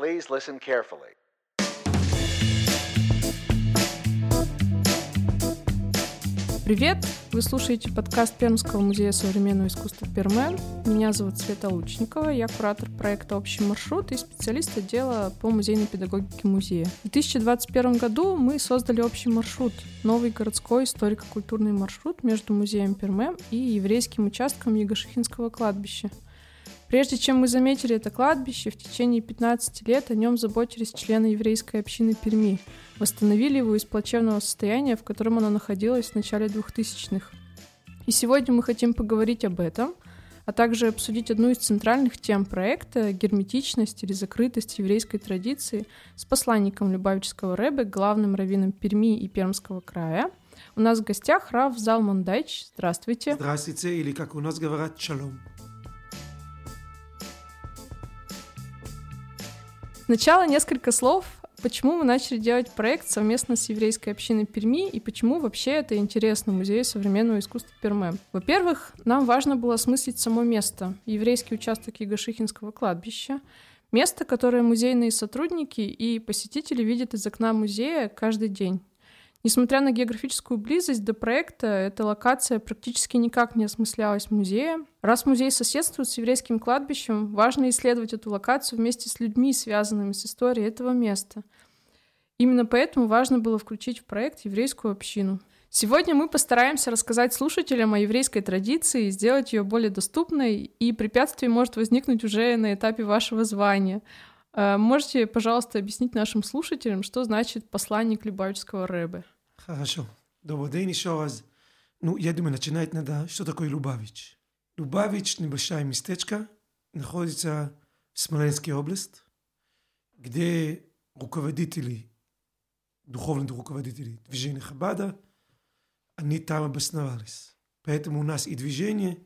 Please listen carefully. Привет! Вы слушаете подкаст Пермского музея современного искусства Пермен. Меня зовут Света Лучникова, я куратор проекта «Общий маршрут» и специалист отдела по музейной педагогике музея. В 2021 году мы создали «Общий маршрут» — новый городской историко-культурный маршрут между музеем Пермен и еврейским участком Егошихинского кладбища — Прежде чем мы заметили это кладбище, в течение 15 лет о нем заботились члены еврейской общины Перми, восстановили его из плачевного состояния, в котором оно находилось в начале 2000-х. И сегодня мы хотим поговорить об этом, а также обсудить одну из центральных тем проекта — герметичность или закрытость еврейской традиции с посланником Любавического Рэбе, главным раввином Перми и Пермского края. У нас в гостях Рав Залман Дайч. Здравствуйте. Здравствуйте, или как у нас говорят, шалом. Сначала несколько слов, почему мы начали делать проект совместно с еврейской общиной Перми и почему вообще это интересно Музею современного искусства Перме. Во-первых, нам важно было осмыслить само место, еврейский участок Егошихинского кладбища, место, которое музейные сотрудники и посетители видят из окна музея каждый день. Несмотря на географическую близость до проекта, эта локация практически никак не осмыслялась музеем. Раз музей соседствует с еврейским кладбищем, важно исследовать эту локацию вместе с людьми, связанными с историей этого места. Именно поэтому важно было включить в проект еврейскую общину. Сегодня мы постараемся рассказать слушателям о еврейской традиции, сделать ее более доступной, и препятствие может возникнуть уже на этапе вашего звания. Э, можете, пожалуйста, объяснить нашим слушателям, что значит посланник Любавического Рэбе? Хорошо. Добрый день еще раз. Ну, я думаю, начинать надо, что такое Любавич. Любавич – небольшая местечко, находится в Смоленской области, где руководители, духовные руководители движения Хабада, они там обосновались. Поэтому у нас и движение,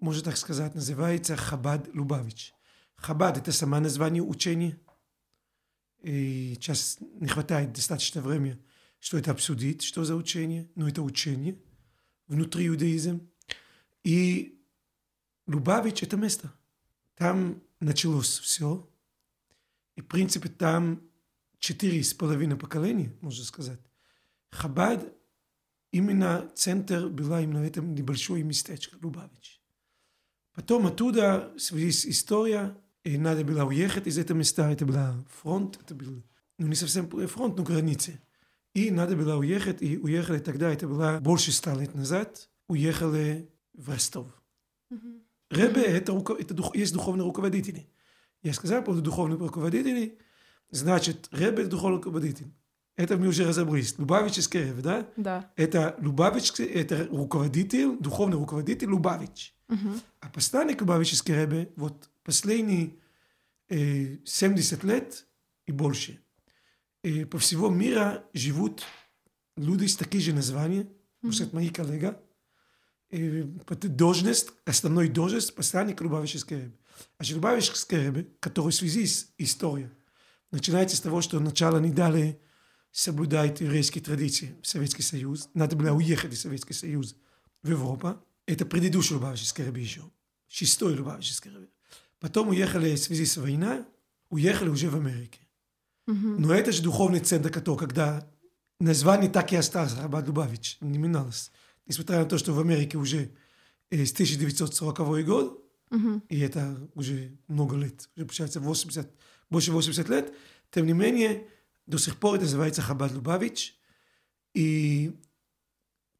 можно так сказать, называется Хабад Любавич – Хабад – это само название учения. И сейчас не хватает достаточно времени, что это обсудить, что за учение. Но это учение внутри иудаизма. И Лубавич – это место. Там началось все. И, в принципе, там четыре с половиной поколения, можно сказать. Хабад, именно центр была именно в этом небольшое местечко, Лубавич. Потом оттуда, с историей, и надо было уехать из этого места, это был фронт, это был, ну не совсем фронт, но границы. И надо было уехать, и уехали тогда, это было больше ста лет назад, уехали в Ростов. Mm-hmm. Ребе это, это дух, есть духовные руководители. Я сказал по поводу духовных руководителей, значит, Ребе духовный руководитель. Это мы уже разобрались. Лубавический Ребе, да? Да. Это Лубавический, это руководитель, духовный руководитель Лубавич. Угу. А посланник Лубавический Ребе, вот последние э, 70 лет и больше. Э, по всему миру живут люди с такими же названиями, mm-hmm. мои коллеги. Э, должность, основной должность посланник Любавический Ребе. А Любавический Ребе, который в связи с историей, начинается с того, что сначала не дали соблюдать еврейские традиции в Советский Союз. Надо было уехать из Советского Союза в Европу. Это предыдущий Любавический Ребе еще. Шестой Любавический Ребе. Потом уехали в связи с войной, уехали уже в Америке. Но это же духовный центр, который, когда название так и осталось, Рабат Лубавич, не менялось. Несмотря на то, что в Америке уже э, с 1940 год, mm-hmm. и это уже много лет, уже получается 80, больше 80 лет, тем не менее, до сих пор это называется Хабад Лубавич. И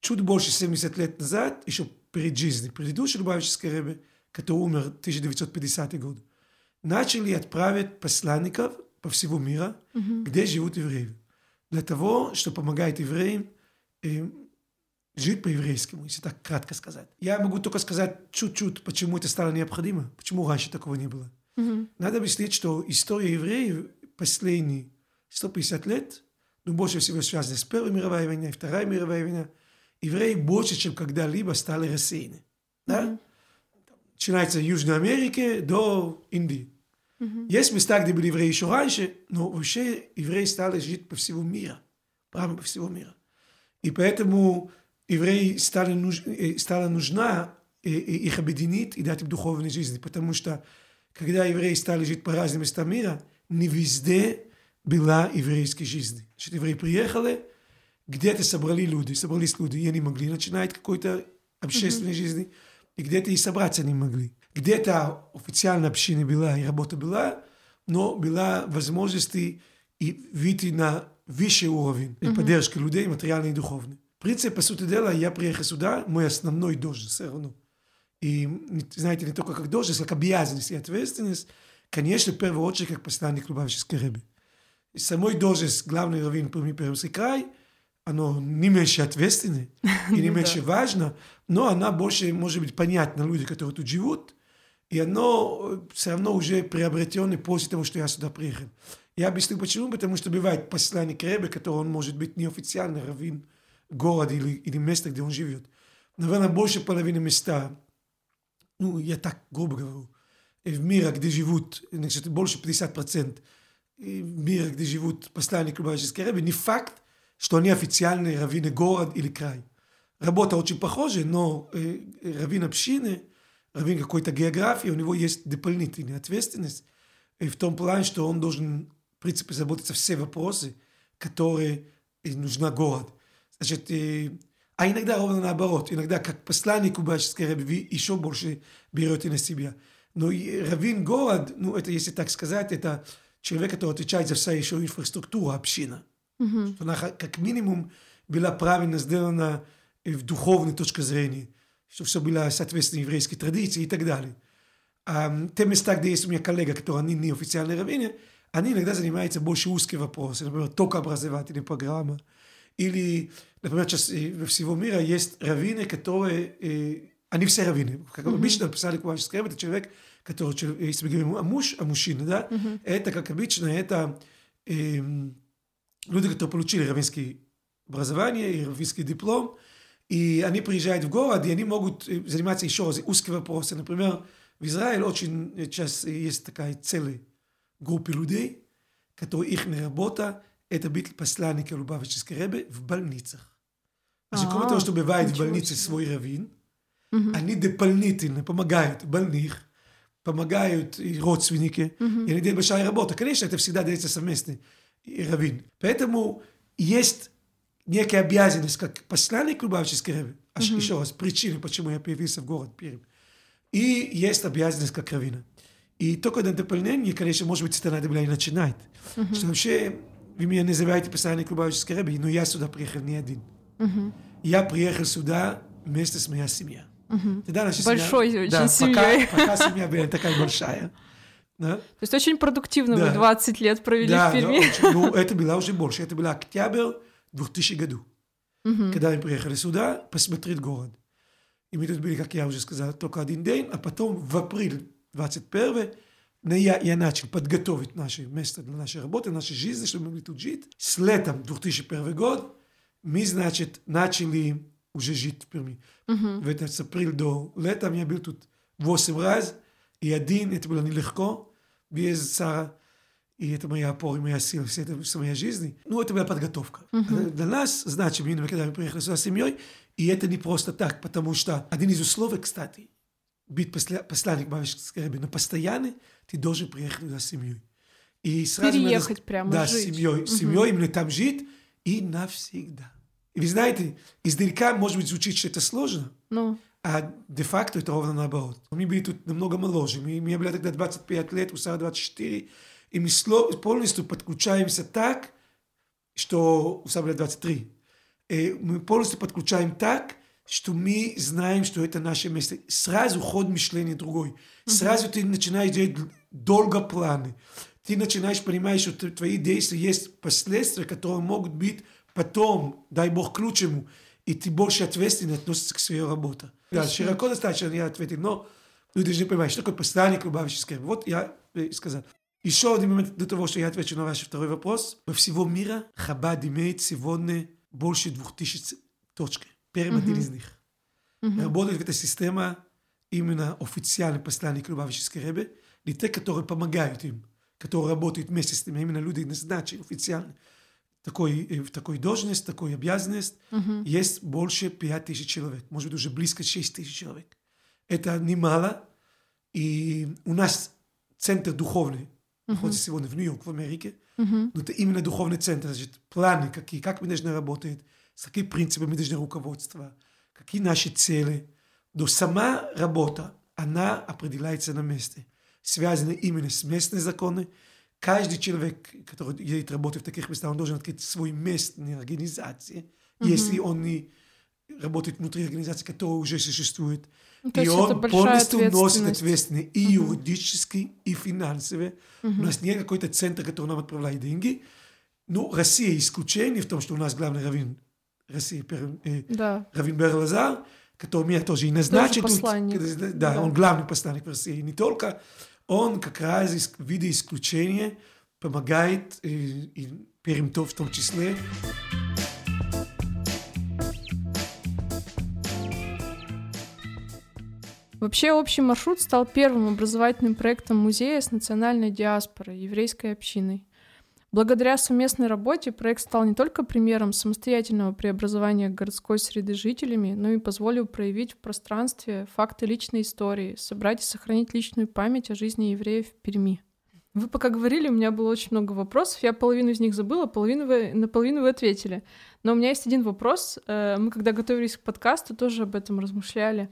чуть больше 70 лет назад, еще перед жизнью, предыдущий Лубавический Ребе, который умер в 1950 год, начали отправить посланников по всему миру, mm-hmm. где живут евреи. Для того, чтобы помогать евреям э, жить по-еврейскому, если так кратко сказать. Я могу только сказать чуть-чуть, почему это стало необходимо, почему раньше такого не было. Mm-hmm. Надо объяснить, что история евреев последние 150 лет, ну, больше всего связана с Первой мировой войной, Второй мировой войной, евреи больше, чем когда-либо стали рассеяны. Да? Mm-hmm начинается Южной Америке до Индии. Mm-hmm. Есть места, где были евреи еще раньше, но вообще евреи стали жить по всему миру. Прямо по всему миру. И поэтому евреи стали, нуж... Э, стала нужна э, э, их объединить и дать им духовной жизни. Потому что когда евреи стали жить по разным местам мира, не везде была еврейской жизни. Значит, евреи приехали, где-то собрали люди, собрались люди, и они могли начинать какой-то общественной mm-hmm. жизни, где-то и собраться не могли. Где-то официально община была, и работа была, но была возможность и выйти на высший уровень mm-hmm. поддержки людей, материальной и духовной. В принципе, по сути дела, я приехал сюда, мой основной должность все равно. И, знаете, не только как должность, как обязанность и ответственность, конечно, в первую очередь, как посланник Лубавической рыбы. И самой должность главный раввин Пермский край, оно не меньше ответственное и не меньше важно, но она больше может быть понятна людям, которые тут живут, и оно все равно уже приобретенное после того, что я сюда приехал. Я объясню почему, потому что бывает посланник Ребе, который он может быть неофициальный раввин города или, или места, где он живет. Наверное, больше половины места, ну, я так грубо говорю, в мире, где живут, значит, больше 50% в мире, где живут посланники Лубавической Ребе, не факт, что они официальные раввины город или край. Работа очень похожа, но э, раввин общины, раввин какой-то географии, у него есть дополнительная ответственность и в том плане, что он должен, в принципе, заботиться все вопросы, которые нужна город. Значит, и, а иногда ровно наоборот. Иногда как посланник Кубаческой Раби еще больше берете на себя. Но раввин город, ну это если так сказать, это человек, который отвечает за вся еще инфраструктура, община. Mm-hmm. Она как минимум была правильно сделана в духовной точке зрения, что все было соответственно еврейской традиции и так далее. А те места, где есть у меня коллега, который они неофициальные раввины, они иногда занимаются больше узкие вопросы, например, только образовательная программа. Или, например, сейчас во всего мира есть раввины, которые, они все раввины. Как mm-hmm. обычно писали Кувачский это человек, который, если мы говорим о муж, о мужчине, да, mm-hmm. это, как обычно, это э, люди, которые получили раввинское образование и раввинский диплом, и они приезжают в город, и они могут заниматься еще раз узкими вопросами. Например, в Израиле очень сейчас есть такая целая группа людей, которые их работа это быть посланником Лубавической Ребе в больницах. Значит, кроме того, что бывает в больнице свой раввин, они дополнительно помогают больных, помогают и родственники, и они делают большая работа. Конечно, это всегда дается совместный раввин. Поэтому есть некая обязанность, как посланник Лубавической Ребе, еще раз, причина, почему я появился в город Пермь, и есть обязанность как раввина. И только на дополнение, конечно, может быть, это надо было и начинать. Uh-huh. Что вообще, вы меня называете посланник Лубавической Рэби, но я сюда приехал не один. Uh-huh. Я приехал сюда вместе с моей семьей. Uh-huh. Тогда наша Большой семья, очень да, семьей. Пока, пока семья была такая большая. Да? То есть очень продуктивно да. вы 20 лет провели да, в Перми. Да, очень, ну, это было уже больше. Это был октябрь 2000 году. Uh-huh. Когда мы приехали сюда посмотреть город. И мы тут были, как я уже сказал, только один день, а потом в апреле 21 я, я начал подготовить наше место для нашей работы, нашей жизни, чтобы мы могли тут жить. С летом 2001 год мы, значит, начали уже жить в Перми. Uh-huh. В с апрель до лета я был тут 8 раз, и один, это было нелегко, без Сара, и это моя опора, моя сила, вся это вся моя жизнь. Ну, это была подготовка. Uh-huh. Для нас, значит, мы, когда мы приехали сюда с семьей, и это не просто так, потому что один из условий, кстати, быть посля, посланник Бабичской Рэбби, но постоянно ты должен приехать туда с семьей. И сразу Переехать надо, прямо Да, жить. с семьей. С семьей именно там жить и навсегда. И вы знаете, издалека, может быть, звучит, что это сложно, ну. А де-факто это ровно наоборот. Мы были тут намного моложе. Мы, мне было тогда 25 лет, у Сара 24, и мы полностью подключаемся так, что у Сара было 23. И мы полностью подключаем так, что мы знаем, что это наше место. Сразу ход мышления другой. Сразу ты начинаешь делать долго планы. Ты начинаешь понимать, что твои действия есть последствия, которые могут быть потом, дай бог, к лучшему, и ты больше ответственно относишься к своей работе. Да, широко достаточно я ответил, но люди должны понимать, что такое посланник Лубавический. Вот я сказал. Еще один момент до того, что я отвечу на ваш второй вопрос. Во всего мира Хабад имеет сегодня больше двух тысяч точек. Перм один из них. Работает в этой системе именно официальный посланник Любавической Ребе, не те, которые помогают им, которые работают вместе с ними, именно люди назначены официально. Такой, в такой должность, такой обязанность, uh-huh. есть больше 5 тысяч человек, может быть, уже близко 6 тысяч человек. Это немало, и у нас центр духовный находится сегодня в Нью-Йорк, в Америке. Мгм. Но это именно духовный центр, значит, планы какие, как мы должны работать, с какими принципами мы должны руководство, какие наши цели. Но сама работа, она определяется на месте. Связана именно с местными законами. Каждый человек, который едет работать в таких местах, он должен открыть свой местной организации, если он не работает внутри организации, которая уже существует. Ну, то и он полностью носит ответственность. и юридически, и финансово. У нас нет какой-то центр, который нам отправляет деньги. Ну, Россия исключение в том, что у нас главный раввин России, э, Да. Равин Бер Лазар, который меня тоже и назначил. посланник. Да, Да. он главный посланник в России. Не только, он как раз из вида исключения помогает, и Перим Тов в том числе. Вообще, общий маршрут стал первым образовательным проектом музея с национальной диаспорой, еврейской общиной. Благодаря совместной работе проект стал не только примером самостоятельного преобразования городской среды жителями, но и позволил проявить в пространстве факты личной истории, собрать и сохранить личную память о жизни евреев в Перми. Вы пока говорили, у меня было очень много вопросов. Я половину из них забыла, половину вы, на половину вы ответили. Но у меня есть один вопрос. Э, Мы, когда готовились к подкасту, тоже об этом размышляли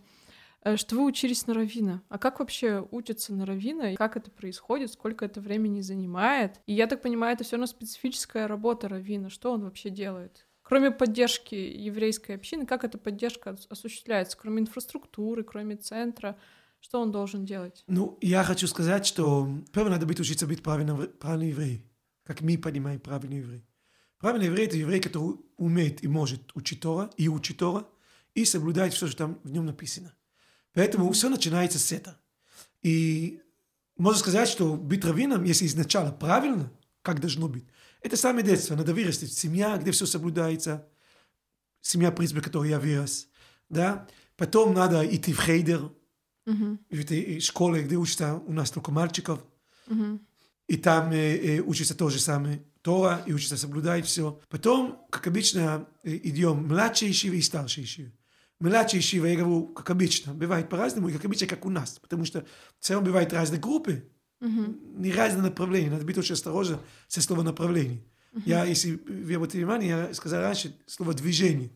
что вы учились на равина. А как вообще учатся на равина? Как это происходит? Сколько это времени занимает? И я так понимаю, это все равно специфическая работа равина. Что он вообще делает? Кроме поддержки еврейской общины, как эта поддержка ос- осуществляется? Кроме инфраструктуры, кроме центра, что он должен делать? Ну, я хочу сказать, что первое надо быть учиться быть правильным, правильным евреем, как мы понимаем правильный еврей. Правильный еврей – это еврей, который умеет и может учить Тора, и учить Тора, и соблюдать все, что там в нем написано. Поэтому все начинается с этого. И можно сказать, что быть раввином, если изначально правильно, как должно быть, это самое детство. Надо вырасти в семья, где все соблюдается, семья, в принципе, в которой я вырос. Да? Потом надо идти в хейдер, в этой школе, где учатся у нас только мальчиков, и там э, э, учится то же самое Тора, и учится соблюдать все. Потом, как обычно, э, идем младшие ишивы и старшие ишивы. Младшие ишивы, я говорю, как обычно, бывает по-разному, и как обычно, как у нас, потому что все равно бывают разные группы, мгм, не разные направления, надо быть очень осторожен со словом направление. Я, если вы обратите внимание, я сказал раньше слово движение.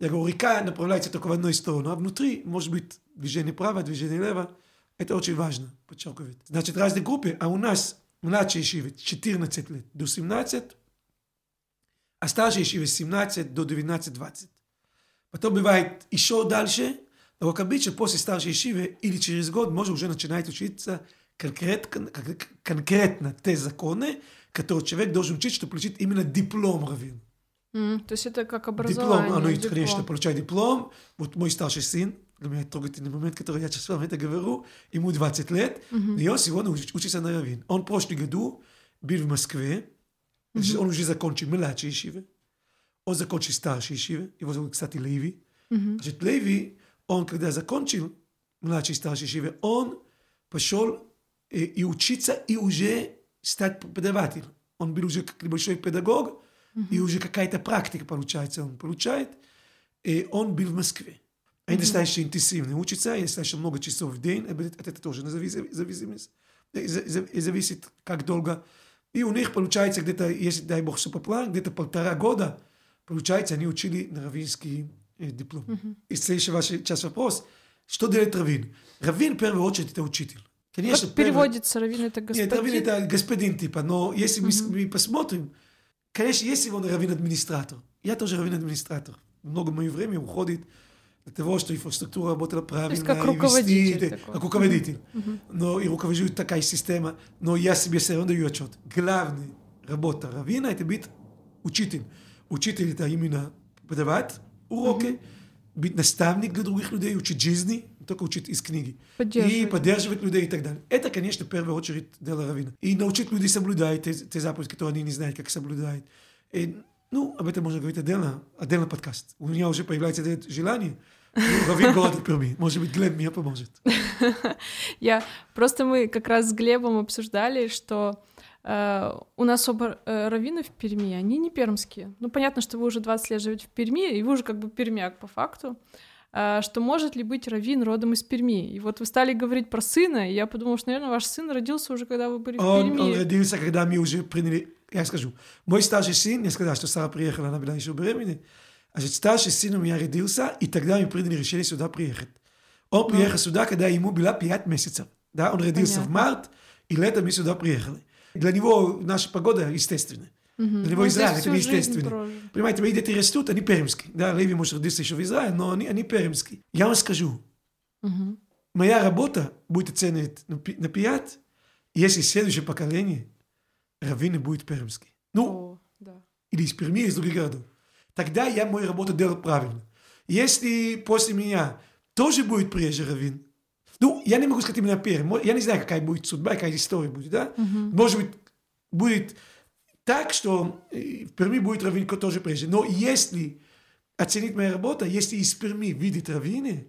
Я говорю, река направляется только в одну сторону, а внутри может быть движение право, движение лево. Это очень важно, подчеркивает. Значит, разные группы, а у нас младшие ишивы 14 лет до 17, а старшие ишивы с 17 до 19-20. Потом бывает еще дальше, но как обычно после старшей ишивы или через год можно уже начинать учиться конкретно, конкретно те законы, которые человек должен учить, чтобы получить именно диплом раввин. М, То есть это как образование. Диплом, оно, диплом. конечно, получает диплом. Вот мой старший сын, для меня трогательный момент, который я сейчас вам это говорю, ему 20 лет, и он сегодня уч- учится на раввин. Он в прошлом году был в Москве, значит, он уже закончил младшие ишивы, он закончил старшие ишивы, его зовут, кстати, Леви. Мгм. Значит, Леви, он, когда закончил младший старший ишивы, он пошел э, и учиться, и уже стать преподавателем. Он был уже как небольшой педагог, и уже какая-то практика получается, он получает. И он был в Москве. А достаточно интенсивно учится, и достаточно много часов в день, от это тоже зависимость, зависит, как долго. И у них получается где-то, если, дай бог, плану, где-то полтора года, получается, они учили на раввинский э, диплом. И следующий ваш сейчас вопрос, что делает раввин? Раввин, в первую очередь, это учитель. Конечно, Как переводится раввин это господин? нет, раввин это господин типа, но если мы, мы посмотрим, конечно, если он раввин-администратор, я тоже раввин-администратор. Много моего времени уходит для того, что инфраструктура работала правильно. как и руководитель вести, такой. Как руководитель. Но и руковожу такая система. Но я себе все равно даю отчет. Главная работа раввина – это быть учитель. Учитель – это именно преподавать уроки, быть наставник для других людей, учить жизни, только учить из книги. И Поддерживать. людей и так далее. Это, конечно, в первую очередь дело раввина. И научить людей соблюдать те, те заповеди, которые они не знают, как соблюдать. И, ну, об этом можно говорить отдельно, отдельно подкаст. У меня уже появляется это желание. Раввин города Перми. Может быть, Глеб мне поможет. Я просто мы как раз с Глебом обсуждали, что у нас оба э, раввины в Перми, они не пермские. Ну, понятно, что вы уже 20 лет живете в Перми, и вы уже как бы пермяк по факту. а, что может ли быть Равин родом из Перми. И вот вы стали говорить про сына, и я подумала, что, наверное, ваш сын родился уже, когда вы были он, в Перми. Он родился, когда мы уже приняли... Я скажу, мой старший сын, я сказал, что Сара приехала, она была еще беременна, а старший сын у меня родился, и тогда мы приняли решение сюда приехать. Он ну. приехал сюда, когда ему было 5 месяцев. Да, он родился Понятно. в март, и летом мы сюда приехали. Для него наша погода естественная. Угу. Для него Израиль это неестественно. Понимаете, мои дети растут, они пермские. Да, Леви может родиться еще в Израиле, но они, они пермские. Я вам скажу, угу. моя работа будет оценена на 5, если следующее поколение раввины будет пермский. Ну, О, да. или из Перми, или из других городов. Тогда я мою работу делал правильно. Если после меня тоже будет приезжий раввин, ну, я не могу сказать именно первый. Я не знаю, какая будет судьба, какая история будет, да? Uh-huh. Может быть, будет так, что э, в Перми будет раввин тоже прежде. Но если оценить мою работу, если из Перми видит раввины,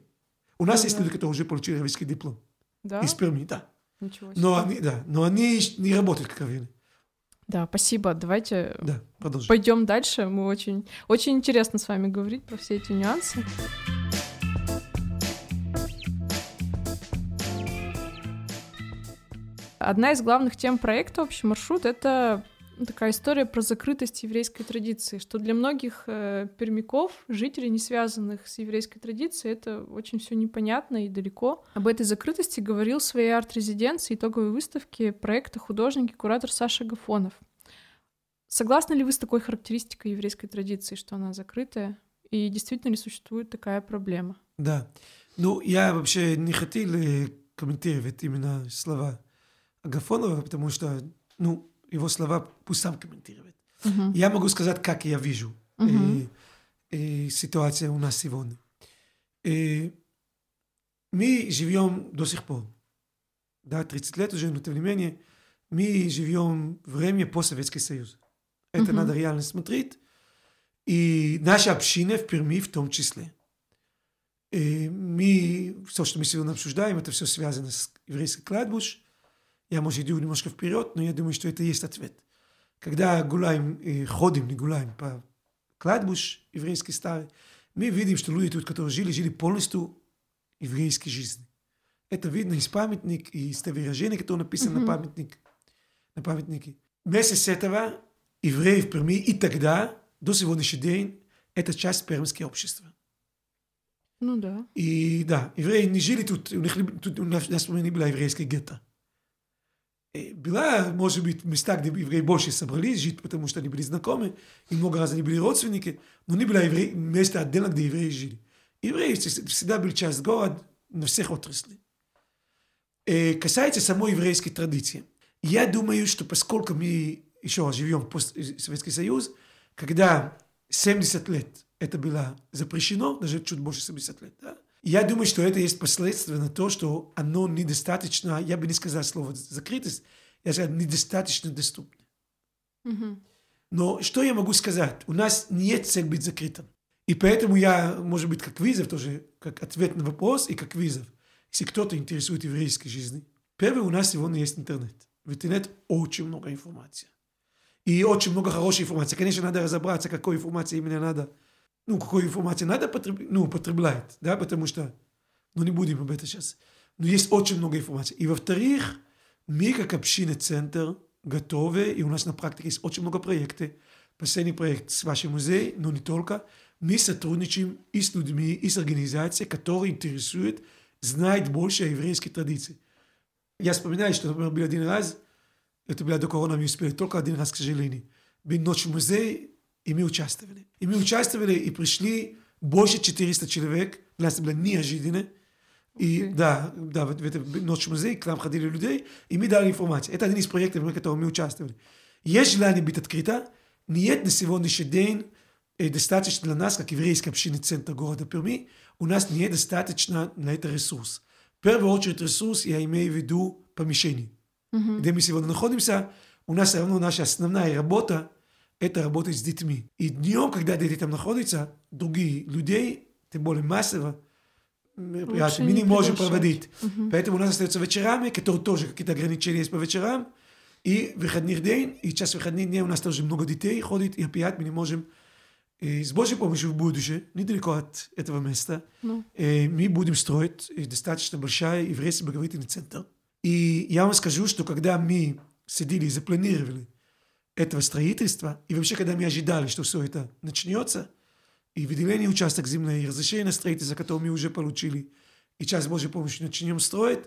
у нас uh-huh. есть люди, которые уже получили раввинский диплом. Да? Из Перми, да. Ничего себе. Но они, да, но они не работают как раввины. Да, спасибо. Давайте да, пойдем дальше. Мы очень, очень интересно с вами говорить про все эти нюансы. Одна из главных тем проекта «Общий маршрут» — это такая история про закрытость еврейской традиции, что для многих э, пермяков, жителей, не связанных с еврейской традицией, это очень все непонятно и далеко. Об этой закрытости говорил в своей арт-резиденции итоговой выставки проекта художник и куратор Саша Гафонов. Согласны ли вы с такой характеристикой еврейской традиции, что она закрытая? И действительно ли существует такая проблема? Да. Ну, я вообще не хотел э, комментировать именно слова Агафонова, потому что, ну, его слова пусть сам комментирует. Uh-huh. Я могу сказать, как я вижу uh-huh. э, э, ситуацию у нас сегодня. Э, мы живем до сих пор, да, 30 лет уже, но тем не менее, мы живем время постсоветский союз. Это uh-huh. надо реально смотреть. И наша община в Перми в том числе. И мы, все, что мы сегодня обсуждаем, это все связано с еврейской кладбуш. Я, может, иду немножко вперед, но я думаю, что это есть ответ. Когда гуляем, э, ходим, не гуляем по кладбуш еврейский старый, мы видим, что люди тут, которые жили, жили полностью еврейской жизнью. Это видно из памятник, и из выражения, которые написаны mm-hmm. на памятник, на памятнике. Вместе с этого евреи в Перми и тогда, до сегодняшний день, это часть пермского общества. Ну да. И да, евреи не жили тут, у них, тут у нас не была еврейская гетто. Была, может быть, места, где евреи больше собрались жить, потому что они были знакомы, и много раз они были родственники, но не было евреи, места отдельно, где евреи жили. Евреи всегда были часть города на всех отраслях. Касается самой еврейской традиции. Я думаю, что поскольку мы еще раз живем в Советский Союз, когда 70 лет это было запрещено, даже чуть больше 70 лет, да, я думаю, что это есть последствия на то, что оно недостаточно, я бы не сказал слово закрытость, я сказал недостаточно доступно. Mm-hmm. Но что я могу сказать? У нас нет цель быть закрытым. И поэтому я, может быть, как вызов тоже, как ответ на вопрос и как вызов, если кто-то интересует еврейской жизни. Первое, у нас сегодня есть интернет. В интернет очень много информации. И очень много хорошей информации. Конечно, надо разобраться, какой информации именно надо ну, какую информацию надо потреб... ну, употреблять, да, потому что, ну, не будем об этом сейчас. Но есть очень много информации. И во-вторых, мы как община центр готовы, и у нас на практике есть очень много проектов. Последний проект с вашим музеем, но не только. Мы сотрудничаем и с людьми, и с организацией, которые интересуют, знают больше о еврейской традиции. Я вспоминаю, что, например, был один раз, это было до корона, мы успели только один раз, к сожалению. Был ночь в музее, и мы участвовали. И мы участвовали, и пришли больше 400 человек. Для нас было неожиданно. И okay. да, да, в, в это ночь музей, к нам ходили людей, и мы дали информацию. Это один из проектов, в котором мы участвовали. Есть желание быть открыто, нет на сегодняшний день достаточно для нас, как еврейская община центра города Перми, у нас нет достаточно на это ресурс. В первую очередь ресурс, я имею в виду помещение. Mm-hmm. Где мы сегодня находимся, у нас все равно наша основная работа это работать с детьми. И днем, когда дети там находятся, другие людей, тем более массово, мероприятия, мы не можем проводить. Угу. Поэтому у нас остается вечерами, которые тоже какие-то ограничения есть по вечерам, и выходных день, и час выходных дней у нас тоже много детей ходит, и опять мы не можем С Божьей помощью в будущее, недалеко от этого места, Ну, мы будем строить достаточно большой еврейский благовестный центр. И я вам скажу, что когда мы сидели и запланировали этого строительства, и вообще, когда мы ожидали, что все это начнется, и выделение участок земли, и разрешение на строительство, которое мы уже получили, и сейчас Божьей помощью начнем строить,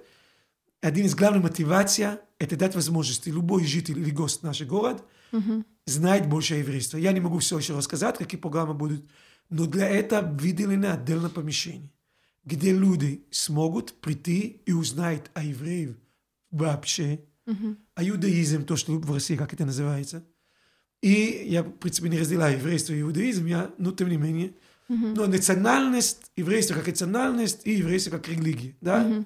один из главных мотиваций – это дать возможность любой житель или гость нашего города знать больше еврейства. Я не могу все еще рассказать, какие программы будут, но для этого выделено отдельное помещение, где люди смогут прийти и узнать о евреев вообще, а иудаизм, то, что в России, как это называется. И я, в принципе, не разделяю еврейство и иудаизм, я, но тем не менее. Но национальность, еврейство как национальность и еврейство как религия, да?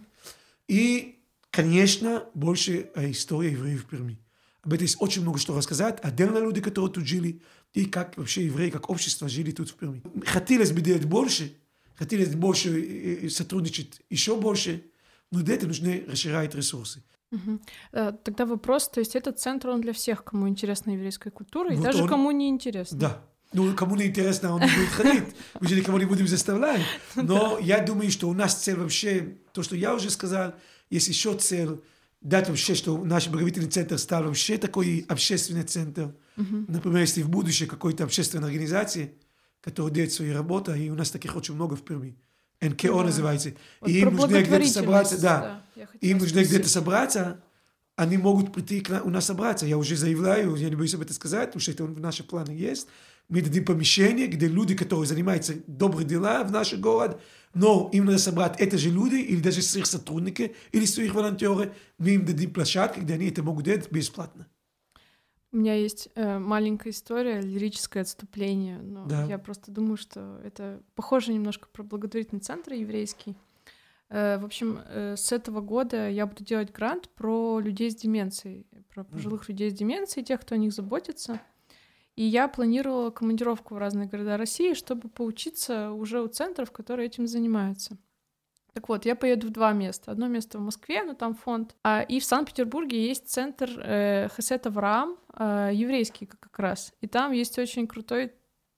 И, конечно, больше о истории евреев в Перми. Об этом есть очень много что рассказать. Отдельно люди, которые тут жили, и как вообще евреи, как общество жили тут в Перми. Хотелось бы делать больше, хотелось больше э, э, сотрудничать еще больше, но для этого нужны расширять ресурсы. Э, Тогда вопрос, то есть этот центр, он для всех, кому интересна еврейская культура, и Вот даже он- кому не интересно. Да. Ну, кому не интересно, он не будет ходить. Мы же никого не будем заставлять. Но я думаю, что у нас цель вообще, то, что я уже сказал, есть еще цель дать вообще, что наш благовестный центр стал вообще такой общественный центр. Например, если в будущем какой-то общественной организации, которая делает свою работу, и у нас таких очень много в Перми. НКО Да. называется. Вот и им нужно где-то собраться, да. хотела Им нужно где-то собраться, они могут прийти к на- у нас собраться. Я уже заявляю, я не боюсь об этом сказать, потому что это в наших планах есть. Мы дадим помещение, где люди, которые занимаются добрые дела в наш город, но им надо собрать это же люди, или даже своих сотрудники, или своих волонтеры, мы им дадим площадку, где они это могут делать бесплатно. У меня есть э, маленькая история, лирическое отступление, но Да. я просто думаю, что это похоже немножко про благотворительный центр еврейский. Э, в общем, э, с этого года я буду делать грант про людей с деменцией, про пожилых людей с деменцией, тех, кто о них заботится. И я планировала командировку в разные города России, чтобы поучиться уже у центров, которые этим занимаются. Так вот, я поеду в два места. Одно место в Москве, но там фонд. А, и в Санкт-Петербурге есть центр э, Хасет Авраам, э, еврейский как раз. И там есть очень крутой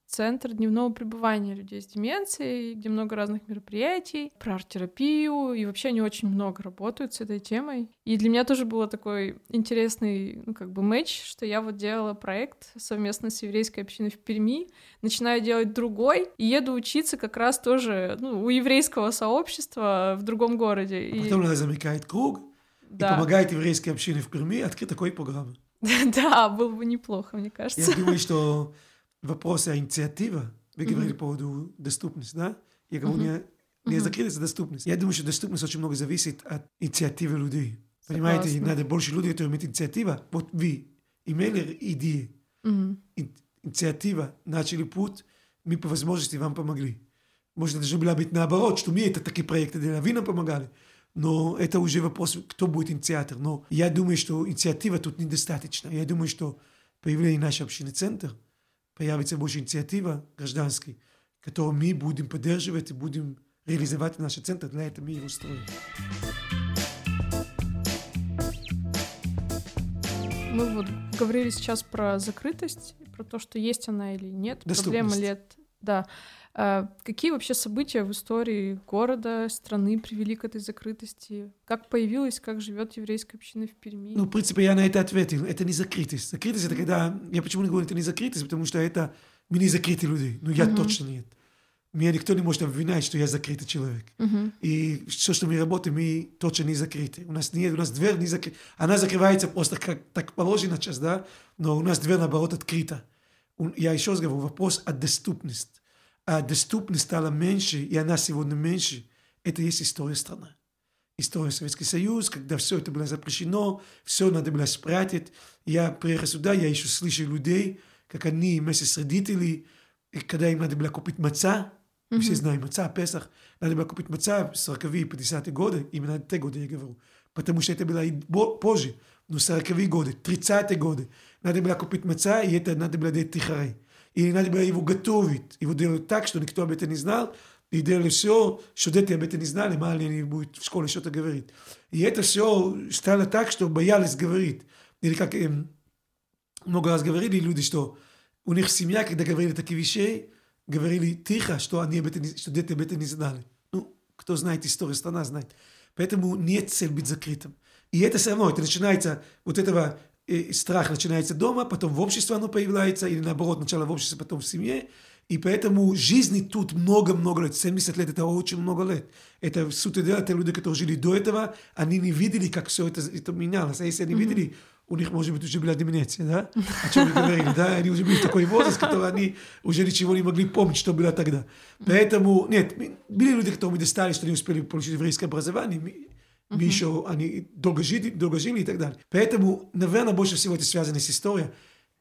центр дневного пребывания людей с деменцией, где много разных мероприятий, про арт-терапию, и вообще они очень много работают с этой темой. И для меня тоже было такой интересный, ну, как бы матч, что я вот делала проект совместно с еврейской общиной в Перми, начинаю делать другой, и еду учиться как раз тоже ну, у еврейского сообщества в другом городе. А И- потом она замыкает круг и да. помогает еврейской общине в Перми открыть такой программы. да, было бы неплохо, мне кажется. Я думаю, что вопросы о инициативе, вы говорили по поводу доступности, да? Я говорю не, не Мгм. закрытость, а доступность. Я думаю, что доступность очень много зависит от инициативы людей. Понимаете, Согласна. надо больше людей, которые имеют инициатива. Вот вы имели идеи, инициатива, начали путь, мы по возможности вам помогли. Может, даже было быть наоборот, что мы это такие проекты делали, а вы нам помогали. Но это уже вопрос, кто будет инициатор. Но я думаю, что инициатива тут недостаточно. Я думаю, что появление нашего общины центр появится больше инициатива гражданской, которую мы будем поддерживать и будем реализовать в наш центр. Для этого мы его строим. Мы вот говорили сейчас про закрытость, про то, что есть она или нет, проблема это. Да. А какие вообще события в истории города, страны привели к этой закрытости? Как появилась, как живет еврейская община в Перми? Ну, в принципе, я на это ответил. Это не закрытость. Закрытость — это когда... Я почему не говорю, это не закрытость, потому что это... Мы не закрытые люди. Ну, я Мгм. точно нет. Меня никто не может обвинять, что я закрытый человек. Мгм. И все, что мы работаем, мы точно не закрыты. У нас нет, у нас дверь не закрыта. Она закрывается просто как так положено сейчас, да, но у нас дверь, наоборот, открыта. Я еще раз говорю, вопрос о доступности. А доступность стала меньше, и она сегодня меньше. Это есть история страны. История Советский Союз, когда все это было запрещено, все надо было спрятать. Я приехал сюда, я еще слышу людей, как они вместе с родителями, когда им надо было купить маца, мы все знаем, маца, Песах, надо было купить маца в 40-е, 50-е годы, именно те годы я говорю, потому что это было и позже, но 40-е годы, 30-е годы, надо было купить маца, и это надо было делать тихарей. И надо было его готовить, его делать так, что никто об этом не знал, и делали все, что дети об этом не знали, мало ли они будут в школе что-то говорить. И это все стало так, что боялись говорить. Или как эм, много раз говорили люди, что у них семья, когда говорили такие вещи, говорили тихо, что, они об этом, что дети об этом не знали. Ну, кто знает историю страна, знает. Поэтому нет цель быть закрытым. И это равно, это начинается, вот этого страх начинается дома, потом в обществе оно появляется, или наоборот, сначала в обществе, потом в семье. И поэтому жизни тут много-много лет. 70 лет это очень много лет. Это суть дела, это люди, которые жили до этого, они не видели, как все это, это менялось. А если они mm-hmm. видели, у них, может быть, уже была деменция, да? О чем мы говорили, да? Они уже были в такой возраст, который они уже ничего не могли помнить, что было тогда. Поэтому, нет, были люди, которые достали, что не успели получить еврейское образование, мы еще, они долго жили, долго жили и так далее. Поэтому, наверное, больше всего это связано с историей.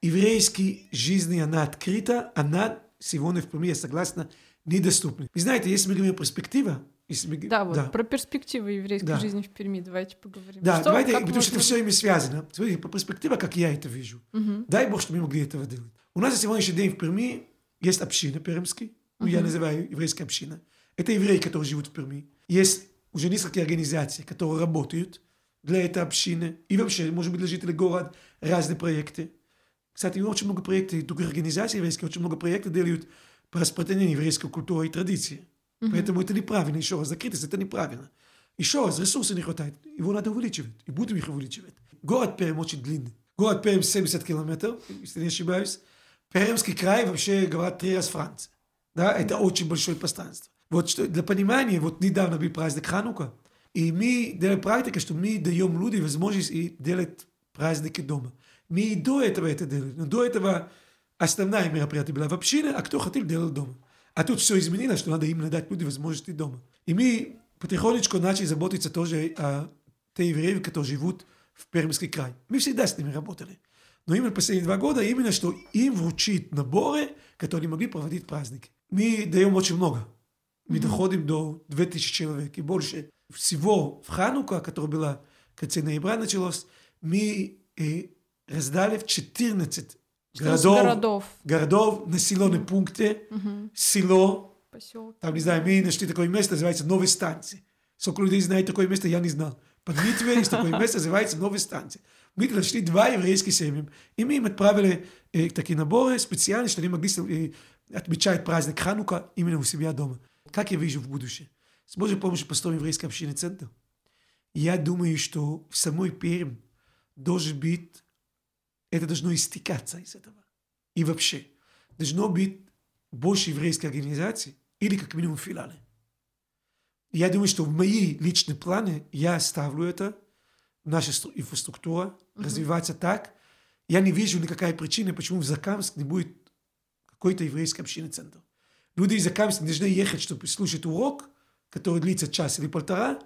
Еврейской жизни, она открыта, она сегодня в я согласна, недоступна. Вы знаете, если мы говорим перспектива, если мы... Да, вот да. про перспективы еврейской да. жизни в Перми давайте поговорим. Да, что, давайте, потому можно... что это все ими связано. Смотрите, по перспектива, как я это вижу. Угу. Дай Бог, что мы могли этого делать. У нас на сегодняшний день в Перми есть община пермский, ну, я называю еврейская община. Это евреи, которые живут в Перми. Есть уже несколько организаций, которые работают для этой общины. И вообще, может быть, для жителей города разные проекты. Кстати, очень много проектов, других организаций еврейских, очень много проектов делают по распространению еврейской культуры и традиции. Mm-hmm. Поэтому это неправильно. Еще раз, закрытость это неправильно. Еще раз, ресурсы не хватает. Его надо увеличивать. И будем их увеличивать. Город Перм очень длинный. Город Перм 70 километров, если не ошибаюсь. Пермский край вообще, говорят, три раз Франция. Да, это очень большое пространство. Вот что, для понимания, вот недавно был праздник Ханука, и мы делаем практика, что мы даем людям возможность и делать праздники дома. Мы и до этого это делали. Но до этого основная мероприятие была в общине, а кто хотел, делал дома. А тут все изменилось, что надо именно дать людям возможности дома. И мы потихонечку начали заботиться тоже о тех евреев, которые живут в Пермский край. Мы всегда с ними работали. Но именно последние два года, именно что им вручить наборы, которые могли проводить праздники. Мы даем очень много. Мы mm-hmm. доходим до 2000 человек и больше. Всего в Ханука, которая была в конце ноября началось, мы э, раздали в 14 городов, городов. городов, населенные пункты, угу. село. Поселки. Там, не знаю, мы нашли такое место, называется Новые станции. Сколько людей знает такое место, я не знал. Под Митве есть такое место, называется Новые станции. Мы нашли два еврейских семьи, и мы им отправили э, такие наборы специальные, что они могли э, отмечать праздник Ханука именно у себя дома. Как я вижу в будущем? С Божьей помощью построим еврейский общинный центр. Я думаю, что в самой Перм должен быть это должно истекаться из этого. И вообще, должно быть больше еврейской организации или как минимум филиалы. Я думаю, что в мои личные планы я ставлю это, наша инфраструктура, uh-huh. развиваться так. Я не вижу никакой причины, почему в Закамск не будет какой-то еврейский общинный центр. Люди из Закамска должны ехать, чтобы слушать урок, который длится час или полтора,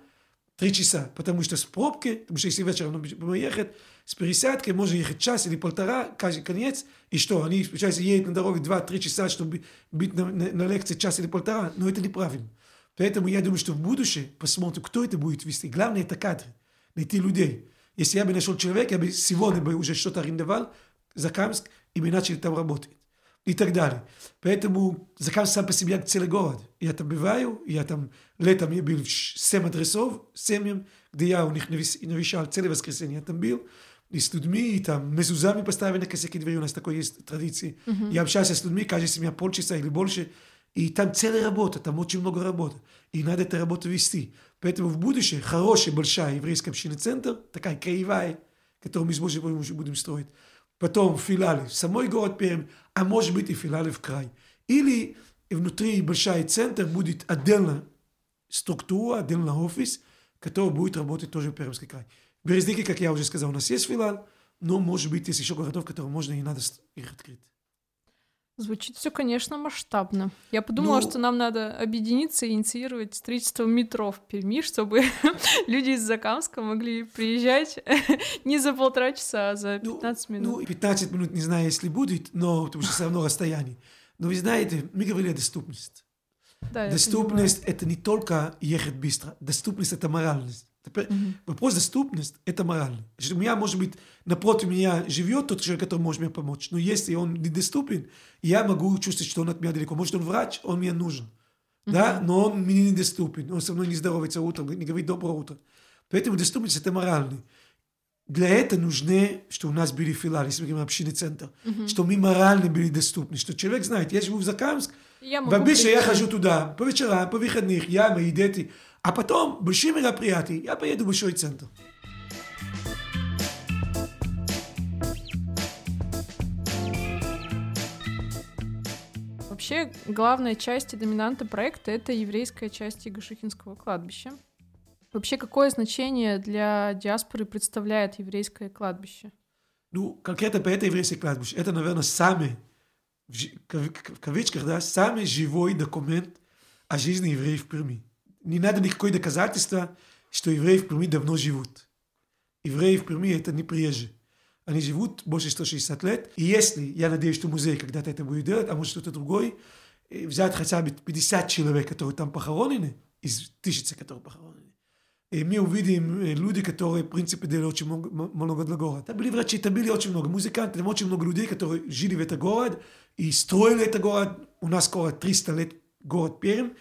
три часа, потому что с пробки, потому что если вечером нужно ехать, с пересадкой можно ехать час или полтора, каждый конец, и что, они, получается, едут на дороге два-три часа, чтобы быть на, на, на лекции час или полтора, но это неправильно. Поэтому я думаю, что в будущем посмотрим, кто это будет вести. Главное, это кадры, найти людей. Если я бы нашел человека, я бы сегодня бы уже что-то арендовал, Закамск, и мы начали там работать. И так далее. Поэтому Закамск сам по себе целый город. Я там бываю, я там летом я был в 7 адресов, семьям, где я у них навещал целое воскресенье. Я там был, и с людьми, и там мезузами поставили на косяки двери, у нас такой есть традиции. Uh-huh. Я общался с людьми, каждый семья полчаса или больше, и там целая работа, там очень много работы. И надо эту работу вести. Поэтому в будущем хорошая, большая еврейская община центр, такая краевая, которую мы с Божьей помощью будем строить. Потом филиалы в самой город Пермь, а может быть и филиалы в край. Или внутри большой центр будет отдельная структура, отдельный офис, который будет работать тоже в Пермский край. Березники, как я уже сказал, у нас есть филиал, но, может быть, есть еще городов, которые можно и надо их открыть. Звучит все, конечно, масштабно. Я подумала, ну, что нам надо объединиться и инициировать строительство метро в Перми, чтобы люди из Закамска могли приезжать не за полтора часа, а за 15 ну, минут. Ну, 15 минут не знаю, если будет, но потому что все равно расстояние. Но вы знаете, мы говорили о доступности. Да, доступность это, это не только ехать быстро, доступность это моральность. Теперь mm-hmm. вопрос доступность – это морально. У меня, может быть, напротив меня живет тот человек, который может мне помочь. Но если он недоступен, я могу чувствовать, что он от меня далеко. Может, он врач, он мне нужен. Mm-hmm. Да? Но он мне недоступен. Он со мной не здоровается утром, не говорит «доброе утро». Поэтому доступность – это морально. Для этого нужны, что у нас были филиалы, если мы говорим общинный центр, mm-hmm. что мы морально были доступны, что человек знает, я живу в Закамск, Я в обычно я хожу туда по вечерам, по выходных, я, мои дети. А потом большие мероприятия, я поеду в большой центр. Вообще, главная часть и доминанта проекта — это еврейская часть Игошихинского кладбища. Вообще, какое значение для диаспоры представляет еврейское кладбище? Ну, конкретно по этой еврейской кладбище, это, наверное, самый, в кавычках, да, самый живой документ о жизни евреев в Перми. Не надо никакое доказательства, что евреи в Перми давно живут. Евреи в Перми — это не приезжие. Они живут больше 160 лет. И если, я надеюсь, что музей когда-то это будет делать, а может что-то другое, взять хотя бы 50 человек, которые там похоронены, из тысячи, которые похоронены, и мы увидим люди, которые, в принципе, делали очень много, много для города. Там были врачи, там были очень много музыкантов, там очень много людей, которые жили в этот город и строили этот город. У нас скоро 300 лет город Перм.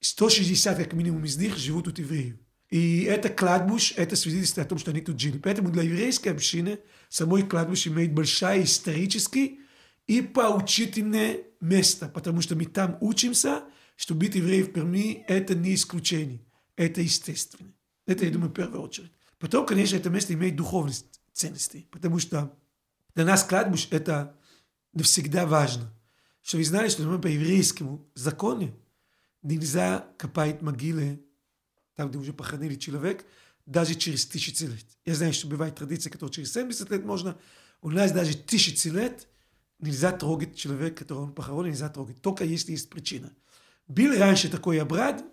160 как минимум из них живут тут евреи. И это кладбуш, это свидетельствует о том, что они тут жили. Поэтому для еврейской общины самой кладбуш имеет большое историческое и поучительное место, потому что мы там учимся, что быть евреем в Перми – это не исключение, это естественно. Это, я думаю, в первую очередь. Потом, конечно, это место имеет духовные ценности, потому что для нас кладбуш – это навсегда важно. Что вы знали, что, например, по еврейскому закону нельзя копать могилы там, где уже похоронили человек, даже через тысячи лет. Я знаю, что бывает традиция, которая через 70 лет можно. У нас даже тысячи лет нельзя трогать человека, которого он похоронен, нельзя трогать, только если есть причина. Был раньше такой обряд,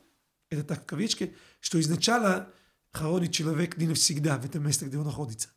это так в кавычке, что изначально хоронит человек не навсегда в этом месте, где он находится.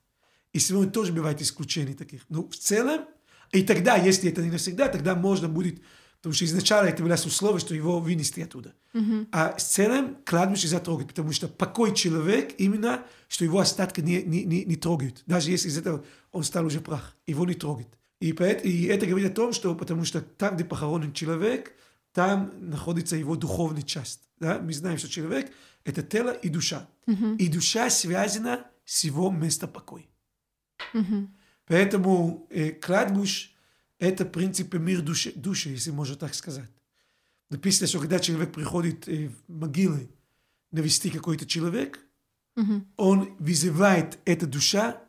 И сегодня тоже бывает исключения таких. Но в целом, и тогда, если это не навсегда, тогда можно будет Потому что изначально это было условие, что его вынести оттуда. Mm-hmm. А с целым кладбище затрогать, потому что покой человек именно, что его остатки не, не, не, не трогают. Даже если из этого он стал уже прах, его не трогает. И, поэтому, и это говорит о том, что потому что там, где похоронен человек, там находится его духовная часть. Да? Мы знаем, что человек – это тело и душа. Mm-hmm. И душа связана с его местом покоя. Mm-hmm. Поэтому э, кладбище это, в принципе, мир души, души, если можно так сказать. Написано, что когда человек приходит в могилы навести какой-то человек, mm-hmm. он вызывает эту душа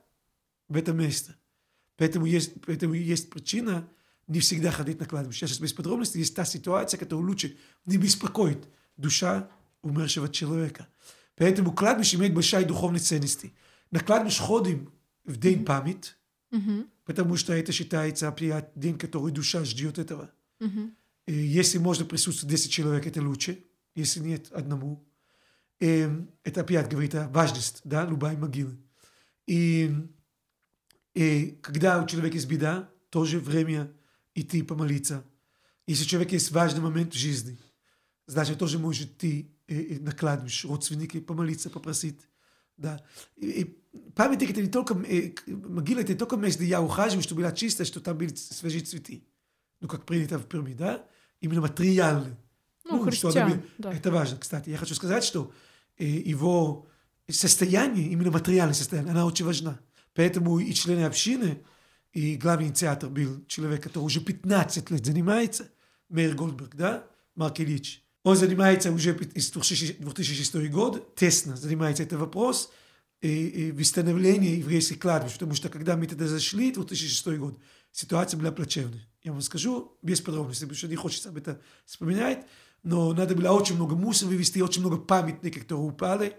в это место. Поэтому есть, поэтому есть причина не всегда ходить на кладбище. Сейчас без подробностей есть та ситуация, которая лучше не беспокоит душа умершего человека. Поэтому кладбище имеет большая духовная ценность. На кладбище ходим в день память, mm-hmm потому что это считается день, который душа ждет этого. Mm-hmm. И если можно присутствовать 10 человек, это лучше, если нет одному. И это опять говорит о важности, да, любой могилы. И, и когда у человека есть беда, тоже время идти помолиться. Если у человека есть важный момент в жизни, значит, тоже может идти на кладбище, родственники помолиться, попросить. Да. И, и памятник это не только, могила это не только место, где я ухаживаю, чтобы была чистая, что там были свежие цветы. Ну, как принято в Перми, да? Именно материально. Ну, ну христиан, что она, да. Это важно, кстати. Я хочу сказать, что его состояние, именно материальное состояние, она очень важна. Поэтому и члены общины, и главный инициатор был человек, который уже 15 лет занимается, Мейер Голдберг, да, Марк Ильич. Он занимается уже с 2006 год, тесно занимается этот вопрос, и, и восстановления еврейских кладбищ, потому что когда мы тогда зашли, 2006 год, ситуация была плачевная. Я вам скажу без подробностей, потому что не хочется об этом вспоминать, но надо было очень много мусора вывести, очень много памятников, которые упали,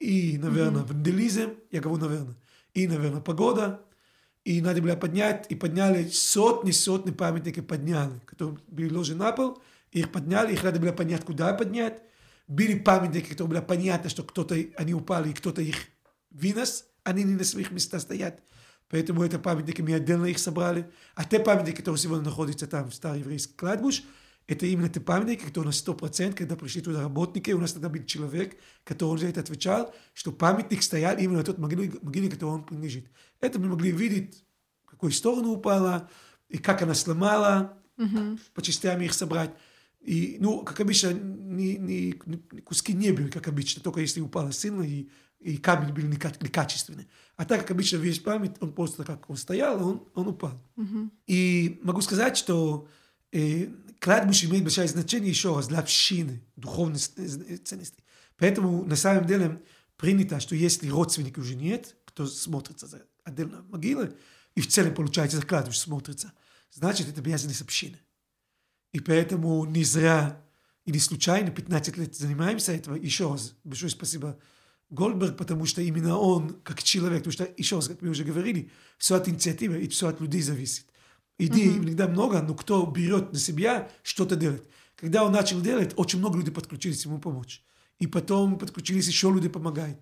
и, наверное, mm-hmm. вандализм, я говорю, наверное, и, наверное, погода, и надо было поднять, и подняли сотни, сотни памятников подняли, которые были ложены на пол, их подняли, их надо было понять, куда поднять. Были памятники, которые было понятно, что кто-то, они упали, и кто-то их вынес, они не на своих местах стоят. Поэтому это памятники, мы отдельно их собрали. А те памятники, которые сегодня находятся там, в старый еврейский кладбуш, это именно те памятники, которые на 100%, когда пришли туда работники, у нас тогда был человек, который за это отвечал, что памятник стоял именно на тот могиле, могиле который он принадлежит. Это мы могли видеть, в какую сторону упала, и как она сломала, mm-hmm. по частям их собрать. И, ну, как обычно, не, не, не, куски не были, как обычно, только если упало сильно, и, и камень был некачественный. А так, как обычно, весь память, он просто как он стоял, он, он упал. Mm-hmm. И могу сказать, что э, кладбище имеет большое значение еще раз для общины, духовной ценности. Поэтому на самом деле принято, что если родственника уже нет, кто смотрится за отдельно могилы, и в целом получается за кладбище смотрится, значит это обязанность общины. И поэтому не зря и не случайно 15 лет занимаемся этого. Еще раз большое спасибо Гольдберг, потому что именно он, как человек, потому что, еще раз, как мы уже говорили, все от инициативы и все от людей зависит. Идей mm-hmm. иногда много, но кто берет на себя что-то делать. Когда он начал делать, очень много людей подключились ему помочь. И потом подключились еще люди помогают.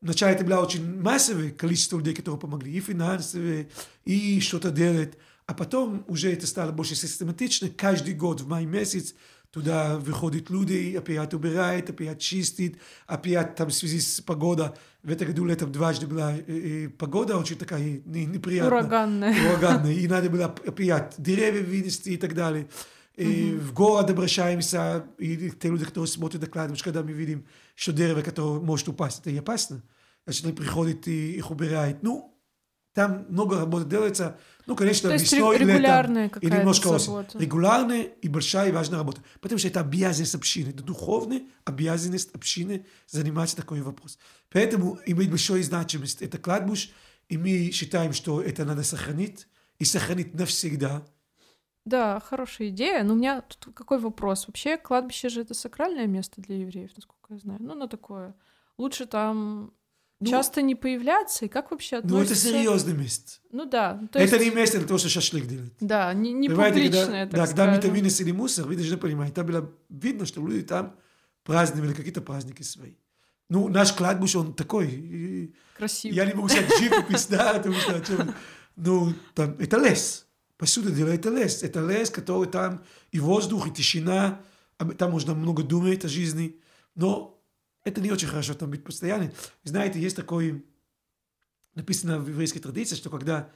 Вначале это было очень массовое количество людей, которые помогли, и финансовые, и что-то делать. А потом уже это стало больше систематично. Каждый год в май месяц туда выходят люди, опять убирает, опять чистит, опять там в связи с погодой. В этом году летом дважды была и погода очень такая неприятная. Ураганная. Ураганная. И надо было опять деревья вынести и так далее. И mm-hmm. в город обращаемся, и те люди, которые смотрят на кладбище, когда мы видим, что дерево, которое может упасть, это и опасно. Значит, они приходят и их убирают. Ну, там много работы делается, ну, конечно, То есть весной, регулярная летом, и немножко осень. забота. Регулярная и большая и важная работа. Потому что это обязанность общины, это духовная обязанность общины заниматься такой вопрос. Поэтому имеет большую значимость это кладбищ, и мы считаем, что это надо сохранить, и сохранить навсегда. Да, хорошая идея. Но у меня тут какой вопрос? Вообще, кладбище же это сакральное место для евреев, насколько я знаю. Ну, на такое. Лучше там Ну, часто не появляться, и как вообще Ну, это относится... серьезное место. Ну да. То это есть- не место для того, чтобы шашлык делать. Да, не, не Понимаете, публичное, когда, так да, когда мы там скажем. вынесли мусор, вы должны понимать, там было видно, что люди там праздновали какие-то праздники свои. Ну, наш кладбище, он такой. и Красиво. Я не могу сказать живопись, да, потому что Ну, там, это лес. По сути дела, это лес. Это лес, который там и воздух, и тишина. А Там можно много думать о жизни. Но это не очень хорошо там быть постоянно. Знаете, есть такой, написано в еврейской традиции, что когда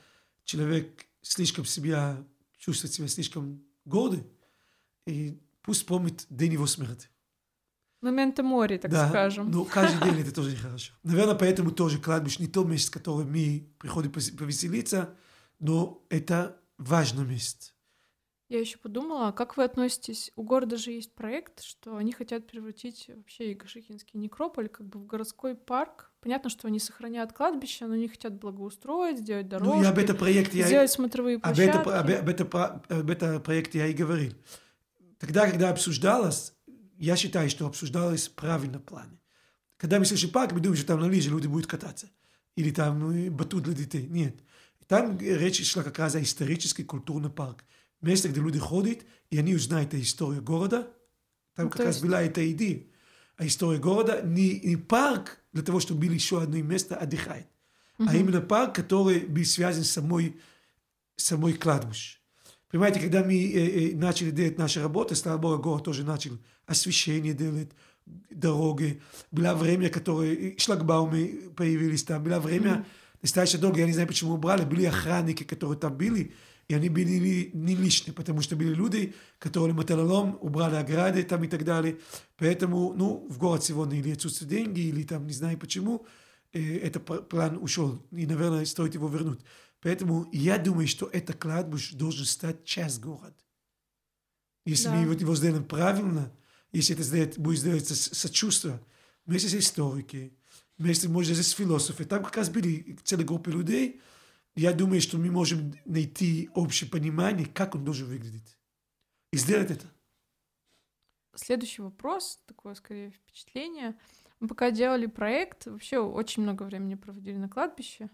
человек слишком себя, чувствует себя слишком гордый, и пусть помнит день его смерти. Моменты моря, так да, скажем. но каждый день это тоже нехорошо. Наверное, поэтому тоже кладбище не то место, которое мы приходим повеселиться, но это важное место. Я еще подумала, а как вы относитесь? У города же есть проект, что они хотят превратить вообще Игошихинский некрополь как бы в городской парк. Понятно, что они сохранят кладбище, но они хотят благоустроить, сделать дорожки, Ну, и об этом проекте я... сделать смотровые Об, площадки. об, об, это, про- об этом проекте я и говорил. Тогда, когда обсуждалось, я считаю, что обсуждалось в правильном плане. Когда мы слышим парк, мы думаем, что там на лыжи люди будут кататься. Или там э, батут для детей. Нет. Там речь шла как раз о исторический культурный парк. Место, где люди ходят, и города. Там Ну, как то раз есть- была эта идея. А история города не, парк для того, чтобы было еще одно место отдыхать, а именно парк, который был связан с самой, самой кладбище. Понимаете, когда мы э, э, начали делать нашу работу, слава богу, город тоже начал освещение делать, дороги. Было время, которое шлагбаумы появились там. Было время достаточно долго, я не знаю, почему убрали. Были охранники, которые там были, и они были не, лишние, потому что были люди, которые металлолом убрали ограды там и так далее. Поэтому, ну, в город сегодня или отсутствие деньги, или там не знаю почему, э, этот план ушел. И, наверное, стоит его вернуть. Поэтому я думаю, что это кладбище должен стать часть города. Если Да. мы его, сделаем правильно, если это сделать, будет сделать сочувствие, вместе с историки, вместе, может, с философами, там как раз были целая группа людей, я думаю, что мы можем найти общее понимание, как он должен выглядеть. И сделать это. Следующий вопрос, такое скорее впечатление. Мы пока делали проект, вообще очень много времени проводили на кладбище.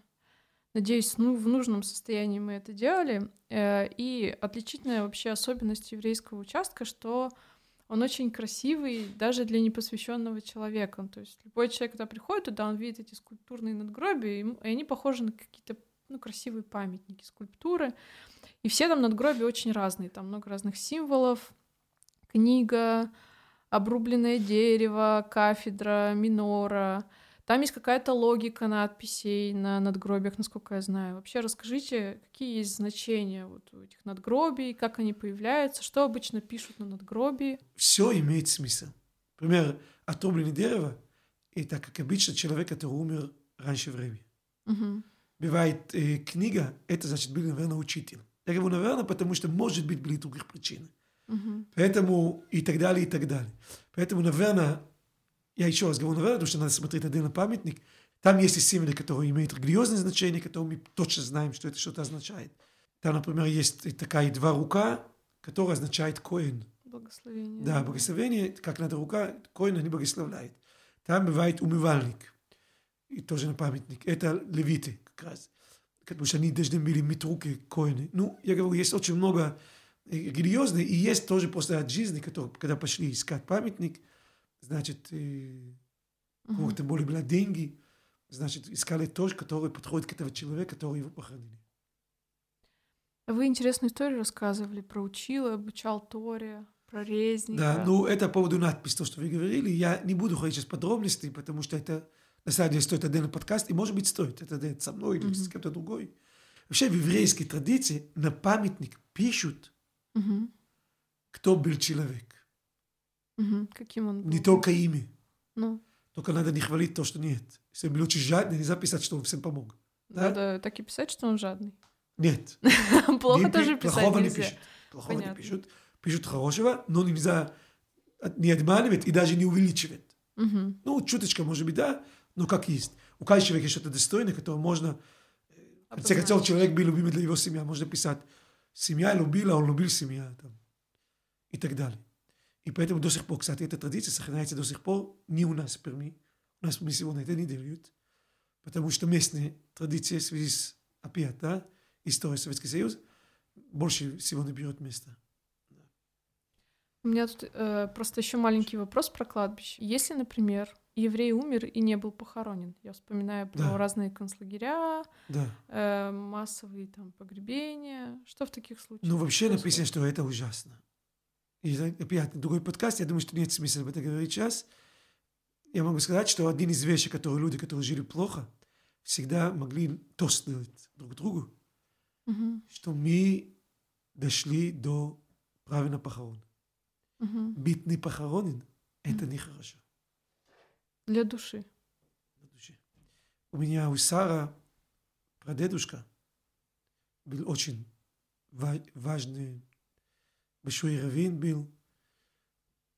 Надеюсь, ну, в нужном состоянии мы это делали. Э, И отличительная вообще особенность еврейского участка, что он очень красивый даже для непосвященного человека. То есть любой человек, когда приходит туда, он видит эти скульптурные надгробия, и они похожи на какие-то ну, красивые памятники, скульптуры. И все там надгробия очень разные. Там много разных символов, книга, обрубленное дерево, кафедра, минора. Там есть какая-то логика надписей на надгробиях, насколько я знаю. Вообще расскажите, какие есть значения вот у этих надгробий, как они появляются, что обычно пишут на надгробии. Все имеет смысл. Например, отрубленное дерево – это, как обычно, человек, который умер раньше времени. Мгм. Бывает э, книга, это значит был, наверное, учитель. Я говорю, наверное, потому что, может быть, были других причин. Угу. Поэтому и так далее, и так далее. Поэтому, наверное, я еще раз говорю, наверное, потому что надо смотреть отдельно памятник. Там есть и символы, которые имеют религиозное значение, которые мы точно знаем, что это что-то означает. Там, например, есть такая два рука, которая означает коин. Благословение. Да, благословение, как надо рука, коин они благословляет. Там бывает умывальник, и тоже на памятник. Это левиты как раз. Потому что они должны были мыть руки коины. Ну, я говорю, есть очень много религиозных, и есть тоже после от жизни, которые, когда пошли искать памятник, значит, э, у кого-то более было деньги, значит, искали то, который подходит к этому человеку, который его похоронили. Вы интересную историю рассказывали про учила, обучал Торе, про резника. Да, ну это по поводу надписи, то, что вы говорили. Я не буду ходить сейчас подробности, потому что это на самом деле стоит отдельный подкаст, и может быть стоит это со мной или mm-hmm. с кем-то другой. Вообще в еврейской традиции на памятник пишут, mm-hmm. кто был человек. Mm-hmm. Каким он был? Не только имя. Ну. Только надо не хвалить то, что нет. Если он очень жадный, нельзя писать, что он всем помог. Да? Надо так и писать, что он жадный. Нет. Плохо тоже писать Плохого не пишут. Плохого не пишут. Пишут хорошего, но нельзя не обманывать и даже не увеличивать. Ну, чуточка, может быть, да, но как есть. У каждого человека что-то достойное, которое можно... В конце концов, человек был любимый для его семьи. Можно писать, семья любила, он любил семья. Там, и так далее. И поэтому до сих пор, кстати, эта традиция сохраняется до сих пор не у нас в Перми. У нас в Перми сегодня это не делают. Потому что местные традиции в связи с опять, да, история Советского Союза, больше всего не берет место. У меня тут э, просто еще маленький вопрос про кладбище. Если, например, еврей умер и не был похоронен, я вспоминаю про да. разные концлагеря, да. э, массовые там погребения, что в таких случаях? Ну вообще происходит? написано, что это ужасно. И опять другой подкаст, я думаю, что нет смысла об этом говорить сейчас. Я могу сказать, что один из вещей, которые люди, которые жили плохо, всегда могли тост делать друг другу угу. что мы дошли до правильного похорона. Угу. Не похоронен – это нехорошо. Для души. Для души. У меня у Сара прадедушка был очень важный, большой раввин был.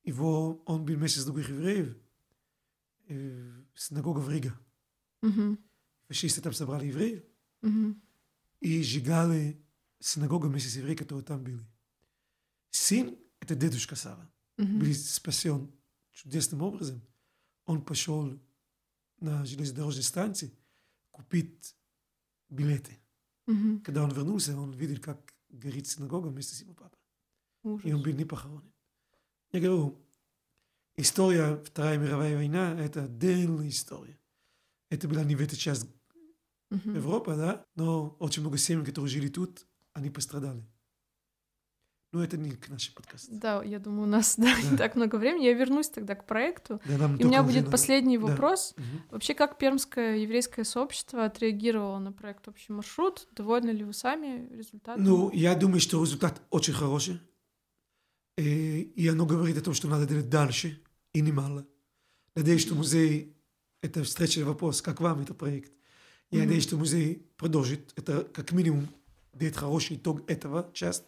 Его, он был вместе с других евреев в синагога в Рига. Угу. Фашисты там собрали евреев. Угу и сжигали синагога вместе с евреи, которые там были. Сын – это дедушка Сара. Mm-hmm. Был спасен чудесным образом. Он пошел на железнодорожной станции купить билеты. Mm-hmm. Когда он вернулся, он видел, как горит синагога вместе с его папой. Ужас. И он был не похоронен. Я говорю, история Вторая мировая война – это отдельная история. Это была не в эту часть Угу. Европа, да, но очень много семей, которые жили тут, они пострадали. Но это не к нашему подкасту. Да, я думаю, у нас да, да. не так много времени. Я вернусь тогда к проекту. Да, и у меня будет надо... последний вопрос. Угу. Вообще, как пермское еврейское сообщество отреагировало на проект «Общий маршрут»? Довольны ли вы сами результатом? Ну, я думаю, что результат очень хороший. И, э, и оно говорит о том, что надо делать дальше, и немало. Надеюсь, что музей — это встречный вопрос, как вам этот проект. Я надеюсь, что музей продолжит. Это как минимум дает хороший итог этого часть.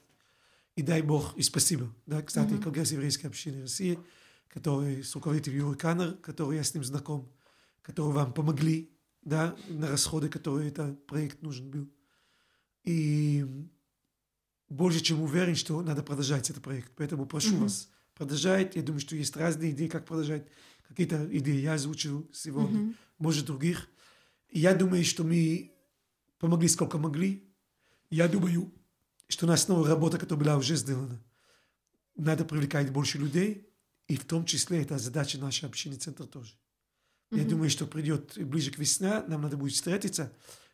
И дай Бог, и спасибо. Да, кстати, mm-hmm. Конгресс еврейской общины России, который с руководителем Юрий Канер, который я с ним знаком, которые вам помогли, да, на расходы, которые этот проект нужен был. И больше чем уверен, что надо продолжать этот проект. Поэтому прошу mm-hmm. вас, продолжать. Я думаю, что есть разные идеи, как продолжать. Какие-то идеи я озвучил сегодня, mm-hmm. может, других. Я думаю, что мы помогли сколько могли. Я думаю, что на основе работы, которая была уже сделана, надо привлекать больше людей, и в том числе это задача нашей общины центра тоже. Mm-hmm. Я думаю, что придет ближе к весне, нам надо будет встретиться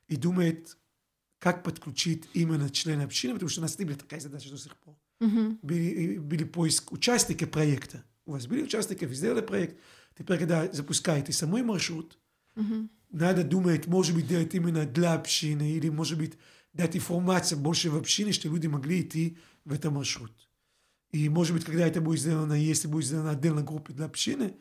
и думать, как подключить именно члены общины, потому что у нас не была такая задача до сих пор. Mm-hmm. Были, были поиск участников проекта. У вас были участники, вы сделали проект. Теперь, когда запускаете самой маршрут, mm-hmm надо думать, может быть, делать именно для общины, или, может быть, дать информацию больше в общине, что люди могли идти в этот маршрут. И, может быть, когда это будет сделано, если будет сделана отдельная группа для общины,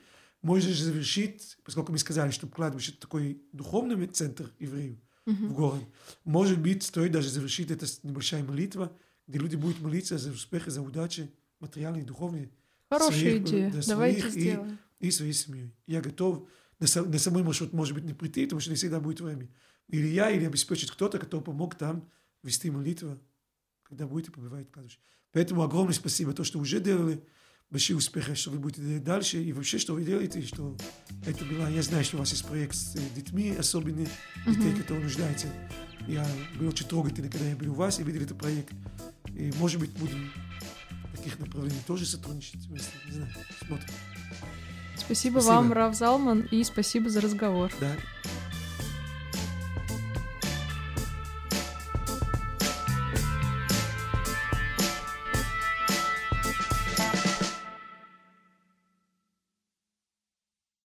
же завершить, поскольку мы сказали, что кладбище такой духовный центр евреев mm-hmm. в городе, может быть, стоит даже завершить это небольшая молитва, где люди будут молиться за успех и за удачи материальные, духовные. Хорошая своих, идея. да, Давайте своих сделаем. И, и своей семьей. Я готов на, са- на самой маршрут, может быть, не прийти, потому что не всегда будет время. Или я, или обеспечить кто-то, кто помог там вести молитву, когда будете побывать в кладбище. Поэтому огромное спасибо то, что уже делали. Большие успехи, что вы будете делать дальше. И вообще, что вы делаете, что это было... Я знаю, что у вас есть проект с э, детьми, особенно детей, которые нуждаются. Я был очень трогательный, когда я был у вас и видел этот проект. И, может быть, будем в таких направлениях тоже сотрудничать вместе. Не знаю, смотрим. Спасибо, Спасибо. вам, Рав Залман, и спасибо за разговор. Да.